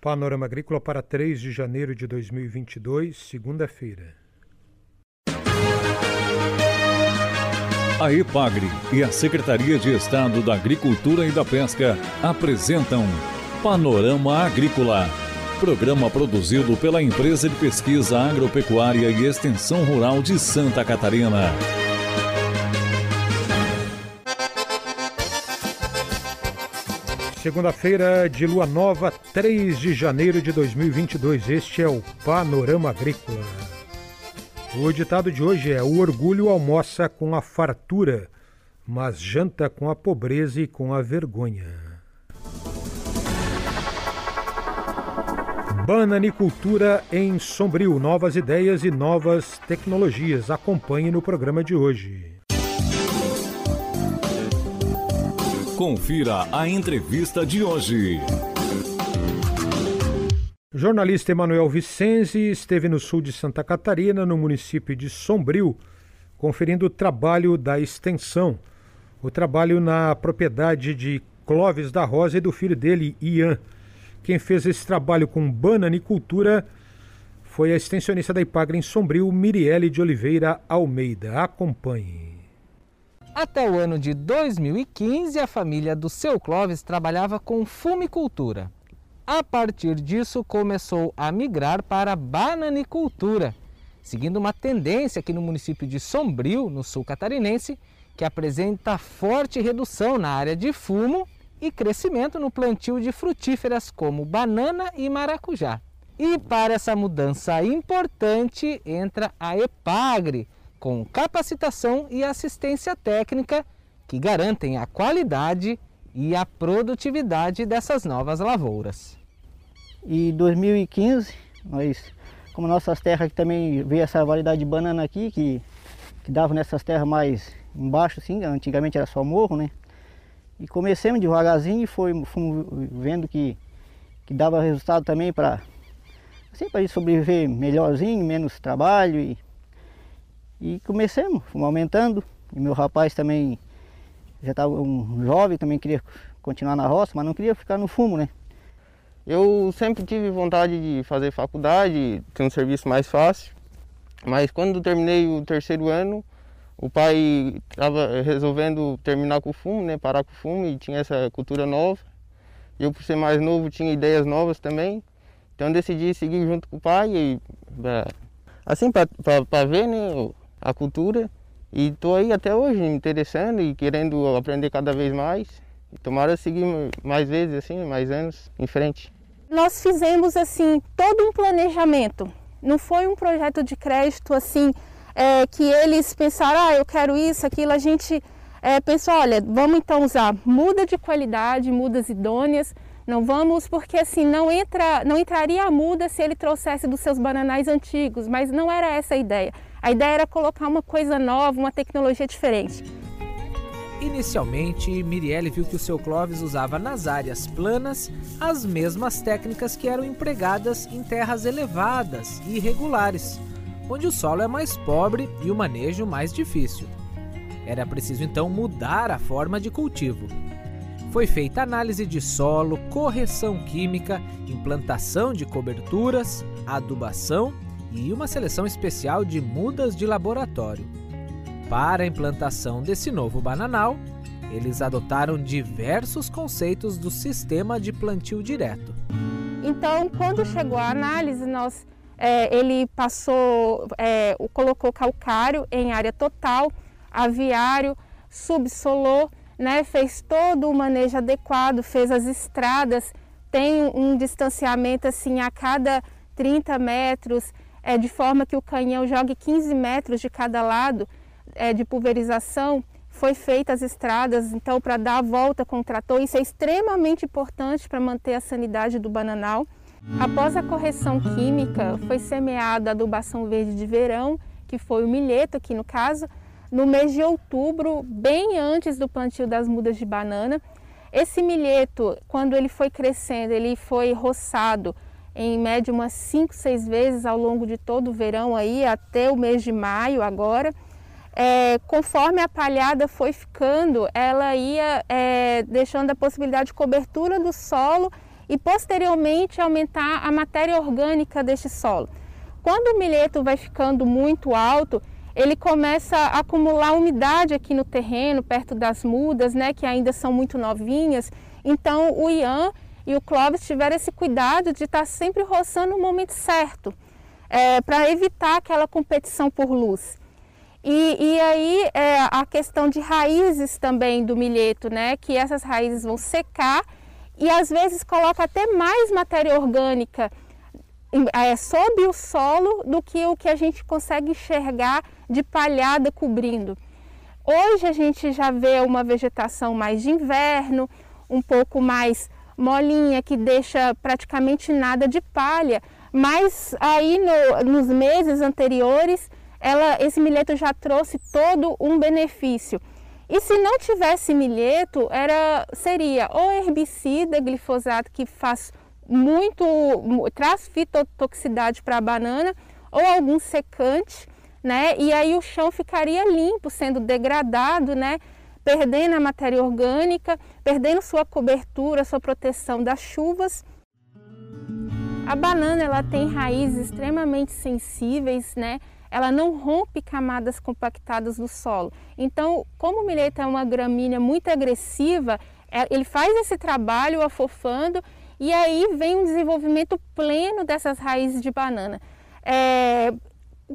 Panorama Agrícola para 3 de janeiro de 2022, segunda-feira. A EPAGRE e a Secretaria de Estado da Agricultura e da Pesca apresentam Panorama Agrícola, programa produzido pela Empresa de Pesquisa Agropecuária e Extensão Rural de Santa Catarina. Segunda-feira de lua nova, 3 de janeiro de 2022. Este é o Panorama Agrícola. O ditado de hoje é: O orgulho almoça com a fartura, mas janta com a pobreza e com a vergonha. Bananicultura em Sombrio, novas ideias e novas tecnologias. Acompanhe no programa de hoje. Confira a entrevista de hoje. O jornalista Emanuel Vicenzi esteve no sul de Santa Catarina, no município de Sombrio, conferindo o trabalho da extensão, o trabalho na propriedade de Clóvis da Rosa e do filho dele, Ian. Quem fez esse trabalho com bananicultura foi a extensionista da Ipagre em Sombrio, Mirielle de Oliveira Almeida. Acompanhe. Até o ano de 2015, a família do seu Clóvis trabalhava com fumicultura. A partir disso, começou a migrar para a bananicultura, seguindo uma tendência aqui no município de Sombrio, no sul catarinense, que apresenta forte redução na área de fumo e crescimento no plantio de frutíferas como banana e maracujá. E para essa mudança importante entra a EPAGRE, com capacitação e assistência técnica que garantem a qualidade e a produtividade dessas novas lavouras. E 2015, nós, como nossas terras aqui também veio essa variedade de banana aqui, que, que dava nessas terras mais embaixo, assim, antigamente era só morro, né? E comecemos devagarzinho e foi, fomos vendo que, que dava resultado também para assim, para sobreviver melhorzinho, menos trabalho e e comecemos, fomos aumentando. E meu rapaz também já estava um jovem, também queria continuar na roça, mas não queria ficar no fumo, né? Eu sempre tive vontade de fazer faculdade, ter um serviço mais fácil. Mas quando terminei o terceiro ano, o pai estava resolvendo terminar com o fumo, né? Parar com o fumo e tinha essa cultura nova. Eu, por ser mais novo, tinha ideias novas também. Então decidi seguir junto com o pai e assim para ver, né? A cultura e estou aí até hoje me interessando e querendo aprender cada vez mais. E tomara seguir mais vezes assim, mais anos em frente. Nós fizemos assim todo um planejamento. Não foi um projeto de crédito assim é, que eles pensaram, ah, eu quero isso, aquilo. A gente é, pensou, olha, vamos então usar muda de qualidade, mudas idôneas. Não vamos, porque assim não entra, não entraria a muda se ele trouxesse dos seus bananais antigos, mas não era essa a ideia. A ideia era colocar uma coisa nova, uma tecnologia diferente. Inicialmente, Mirielle viu que o seu Clóvis usava nas áreas planas as mesmas técnicas que eram empregadas em terras elevadas e irregulares, onde o solo é mais pobre e o manejo mais difícil. Era preciso então mudar a forma de cultivo. Foi feita análise de solo, correção química, implantação de coberturas, adubação e uma seleção especial de mudas de laboratório. Para a implantação desse novo bananal, eles adotaram diversos conceitos do sistema de plantio direto. Então, quando chegou a análise, nós, é, ele passou, é, colocou calcário em área total, aviário, subsolou, né, fez todo o manejo adequado, fez as estradas, tem um distanciamento assim a cada 30 metros, é, de forma que o canhão jogue 15 metros de cada lado é, de pulverização, foi feita as estradas, então, para dar a volta com o trator. Isso é extremamente importante para manter a sanidade do bananal. Após a correção química, foi semeada a adubação verde de verão, que foi o milheto aqui no caso, no mês de outubro, bem antes do plantio das mudas de banana. Esse milheto, quando ele foi crescendo, ele foi roçado em média umas 5, 6 vezes ao longo de todo o verão aí, até o mês de maio agora. É, conforme a palhada foi ficando, ela ia é, deixando a possibilidade de cobertura do solo e posteriormente aumentar a matéria orgânica deste solo. Quando o milheto vai ficando muito alto, ele começa a acumular umidade aqui no terreno, perto das mudas, né, que ainda são muito novinhas. Então o Ian e o Clóvis tiveram esse cuidado de estar sempre roçando no momento certo, é, para evitar aquela competição por luz. E, e aí é, a questão de raízes também do milheto, né? Que essas raízes vão secar e às vezes coloca até mais matéria orgânica é, sob o solo do que o que a gente consegue enxergar de palhada cobrindo. Hoje a gente já vê uma vegetação mais de inverno, um pouco mais molinha, que deixa praticamente nada de palha, mas aí no, nos meses anteriores ela, esse milheto já trouxe todo um benefício. E se não tivesse milheto, era, seria ou herbicida, glifosato, que faz muito, traz fitotoxicidade para a banana, ou algum secante, né? E aí o chão ficaria limpo, sendo degradado, né? Perdendo a matéria orgânica, perdendo sua cobertura, sua proteção das chuvas. A banana ela tem raízes extremamente sensíveis, né? ela não rompe camadas compactadas do solo. Então, como o milheto é uma gramínea muito agressiva, é, ele faz esse trabalho afofando e aí vem um desenvolvimento pleno dessas raízes de banana. É,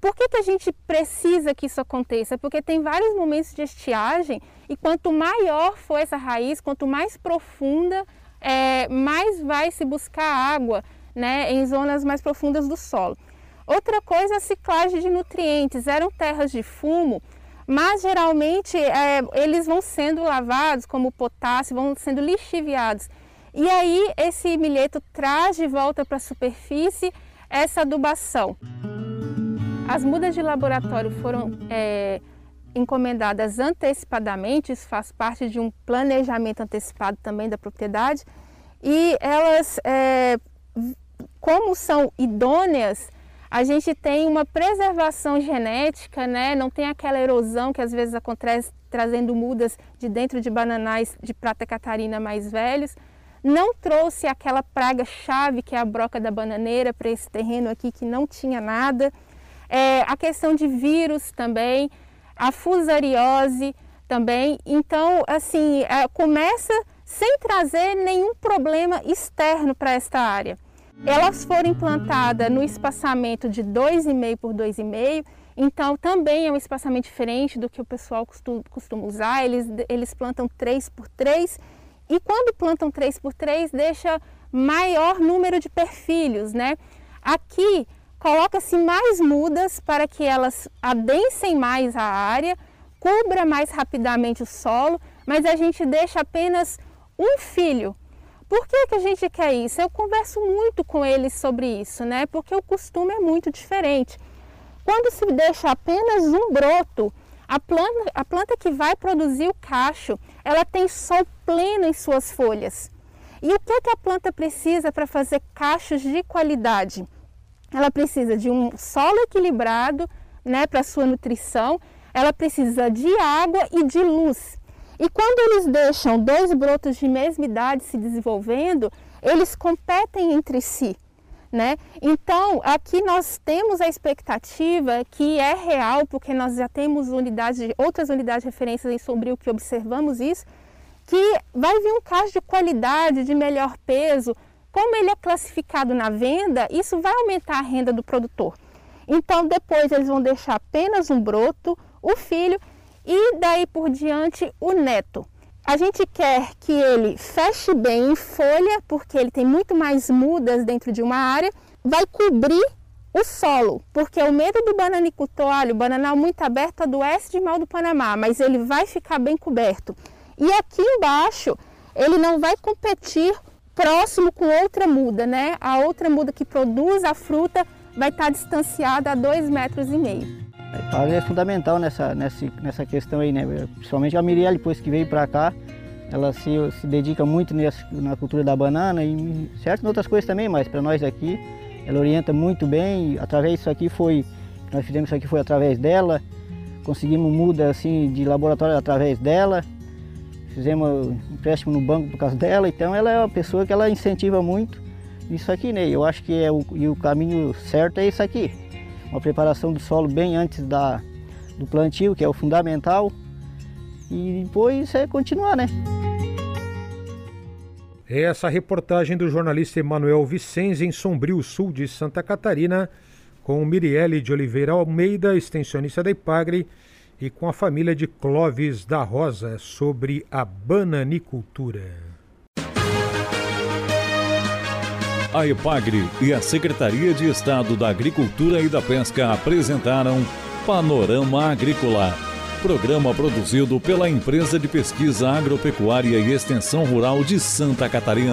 por que, que a gente precisa que isso aconteça? Porque tem vários momentos de estiagem e quanto maior for essa raiz, quanto mais profunda, é, mais vai se buscar água né, em zonas mais profundas do solo. Outra coisa é a ciclagem de nutrientes. Eram terras de fumo, mas geralmente é, eles vão sendo lavados, como potássio, vão sendo lixiviados. E aí esse milheto traz de volta para a superfície essa adubação. As mudas de laboratório foram é, encomendadas antecipadamente, isso faz parte de um planejamento antecipado também da propriedade, e elas, é, como são idôneas, a gente tem uma preservação genética, né? não tem aquela erosão que às vezes acontece trazendo mudas de dentro de bananais de prata catarina mais velhos. Não trouxe aquela praga chave que é a broca da bananeira para esse terreno aqui que não tinha nada. É, a questão de vírus também, a fusariose também. Então, assim, é, começa sem trazer nenhum problema externo para esta área. Elas foram implantadas no espaçamento de 2,5 por 2,5, então também é um espaçamento diferente do que o pessoal costuma usar. Eles, eles plantam 3 por 3 e quando plantam 3 por 3 deixa maior número de perfilhos, né? Aqui coloca-se mais mudas para que elas adensem mais a área, cubra mais rapidamente o solo, mas a gente deixa apenas um filho por que, que a gente quer isso? Eu converso muito com eles sobre isso, né? Porque o costume é muito diferente. Quando se deixa apenas um broto, a planta, a planta que vai produzir o cacho, ela tem sol pleno em suas folhas. E o que, que a planta precisa para fazer cachos de qualidade? Ela precisa de um solo equilibrado, né, para sua nutrição. Ela precisa de água e de luz. E quando eles deixam dois brotos de mesma idade se desenvolvendo, eles competem entre si. Né? Então, aqui nós temos a expectativa que é real, porque nós já temos unidades, outras unidades de referência em Sombrio que observamos isso, que vai vir um caso de qualidade, de melhor peso. Como ele é classificado na venda, isso vai aumentar a renda do produtor. Então, depois eles vão deixar apenas um broto, o filho, e daí por diante o neto. A gente quer que ele feche bem em folha, porque ele tem muito mais mudas dentro de uma área, vai cobrir o solo, porque o medo do bananicultor, olha, o bananal muito aberto adoece de mal do Panamá, mas ele vai ficar bem coberto. E aqui embaixo, ele não vai competir próximo com outra muda, né? A outra muda que produz a fruta vai estar distanciada a dois metros e meio. A é fundamental nessa, nessa, nessa questão aí, né? Principalmente a Miriel, depois que veio para cá, ela se, se dedica muito nessa, na cultura da banana e certas outras coisas também, mas para nós aqui, ela orienta muito bem. Através disso aqui foi, nós fizemos isso aqui foi através dela, conseguimos muda assim de laboratório através dela. Fizemos empréstimo no banco por causa dela, então ela é uma pessoa que ela incentiva muito isso aqui, né? Eu acho que é o, e o caminho certo é isso aqui. Uma preparação do solo bem antes da, do plantio, que é o fundamental, e depois é continuar, né? É essa reportagem do jornalista Emanuel Vicenzi em Sombrio, sul de Santa Catarina, com Mirielle de Oliveira Almeida, extensionista da Ipagre, e com a família de Clóvis da Rosa sobre a bananicultura. A Epagre e a Secretaria de Estado da Agricultura e da Pesca apresentaram Panorama Agrícola, programa produzido pela Empresa de Pesquisa Agropecuária e Extensão Rural de Santa Catarina.